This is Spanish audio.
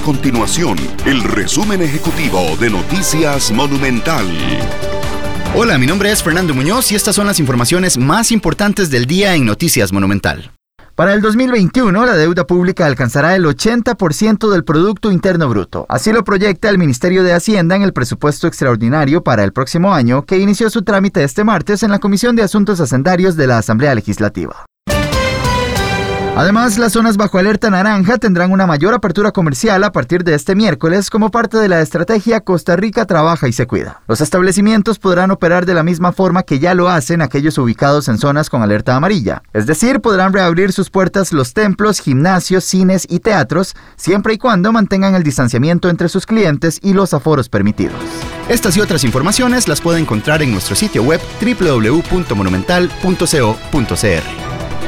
continuación el resumen ejecutivo de Noticias Monumental. Hola, mi nombre es Fernando Muñoz y estas son las informaciones más importantes del día en Noticias Monumental. Para el 2021, la deuda pública alcanzará el 80% del Producto Interno Bruto. Así lo proyecta el Ministerio de Hacienda en el presupuesto extraordinario para el próximo año, que inició su trámite este martes en la Comisión de Asuntos Hacendarios de la Asamblea Legislativa. Además, las zonas bajo alerta naranja tendrán una mayor apertura comercial a partir de este miércoles como parte de la estrategia Costa Rica trabaja y se cuida. Los establecimientos podrán operar de la misma forma que ya lo hacen aquellos ubicados en zonas con alerta amarilla. Es decir, podrán reabrir sus puertas los templos, gimnasios, cines y teatros, siempre y cuando mantengan el distanciamiento entre sus clientes y los aforos permitidos. Estas y otras informaciones las puede encontrar en nuestro sitio web www.monumental.co.cr.